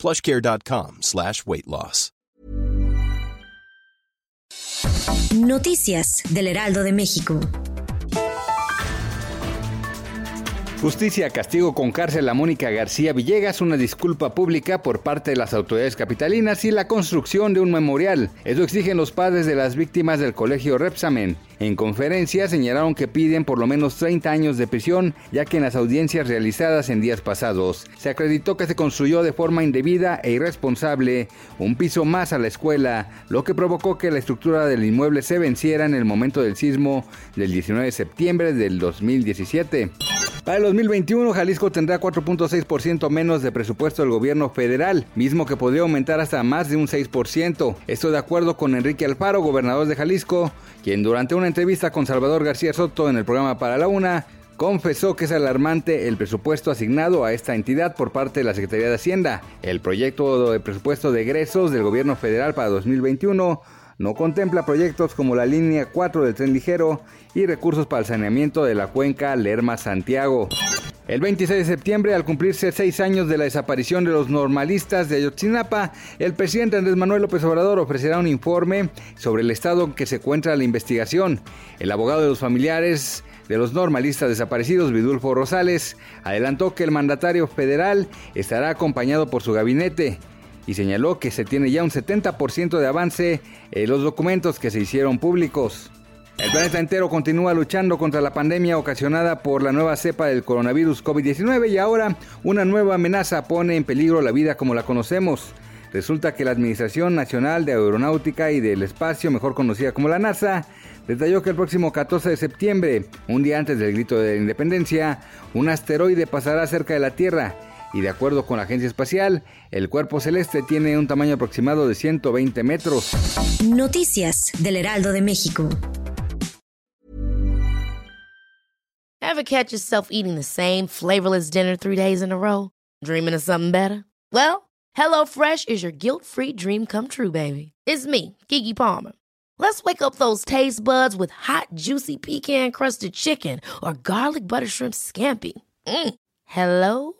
plushcare.com slash weight loss. Noticias del Heraldo de México. Justicia castigo con cárcel a Mónica García Villegas, una disculpa pública por parte de las autoridades capitalinas y la construcción de un memorial. Eso exigen los padres de las víctimas del colegio Repsamen. En conferencia señalaron que piden por lo menos 30 años de prisión, ya que en las audiencias realizadas en días pasados se acreditó que se construyó de forma indebida e irresponsable un piso más a la escuela, lo que provocó que la estructura del inmueble se venciera en el momento del sismo del 19 de septiembre del 2017. Para el 2021, Jalisco tendrá 4.6% menos de presupuesto del gobierno federal, mismo que podría aumentar hasta más de un 6%. Esto de acuerdo con Enrique Alfaro, gobernador de Jalisco, quien durante una entrevista con Salvador García Soto en el programa Para la Una, confesó que es alarmante el presupuesto asignado a esta entidad por parte de la Secretaría de Hacienda. El proyecto de presupuesto de egresos del gobierno federal para 2021 no contempla proyectos como la línea 4 del tren ligero y recursos para el saneamiento de la cuenca Lerma-Santiago. El 26 de septiembre, al cumplirse seis años de la desaparición de los normalistas de Ayotzinapa, el presidente Andrés Manuel López Obrador ofrecerá un informe sobre el estado en que se encuentra la investigación. El abogado de los familiares de los normalistas desaparecidos, Vidulfo Rosales, adelantó que el mandatario federal estará acompañado por su gabinete y señaló que se tiene ya un 70% de avance en los documentos que se hicieron públicos. El planeta entero continúa luchando contra la pandemia ocasionada por la nueva cepa del coronavirus COVID-19 y ahora una nueva amenaza pone en peligro la vida como la conocemos. Resulta que la Administración Nacional de Aeronáutica y del Espacio, mejor conocida como la NASA, detalló que el próximo 14 de septiembre, un día antes del grito de la independencia, un asteroide pasará cerca de la Tierra y de acuerdo con la agencia espacial, el cuerpo celeste tiene un tamaño aproximado de 120 metros. Noticias del Heraldo de México. Ever catch yourself eating the same flavorless dinner three days in a row? Dreaming of something better? Well, HelloFresh is your guilt-free dream come true, baby. It's me, Kiki Palmer. Let's wake up those taste buds with hot, juicy pecan-crusted chicken or garlic butter shrimp scampi. Mm. Hello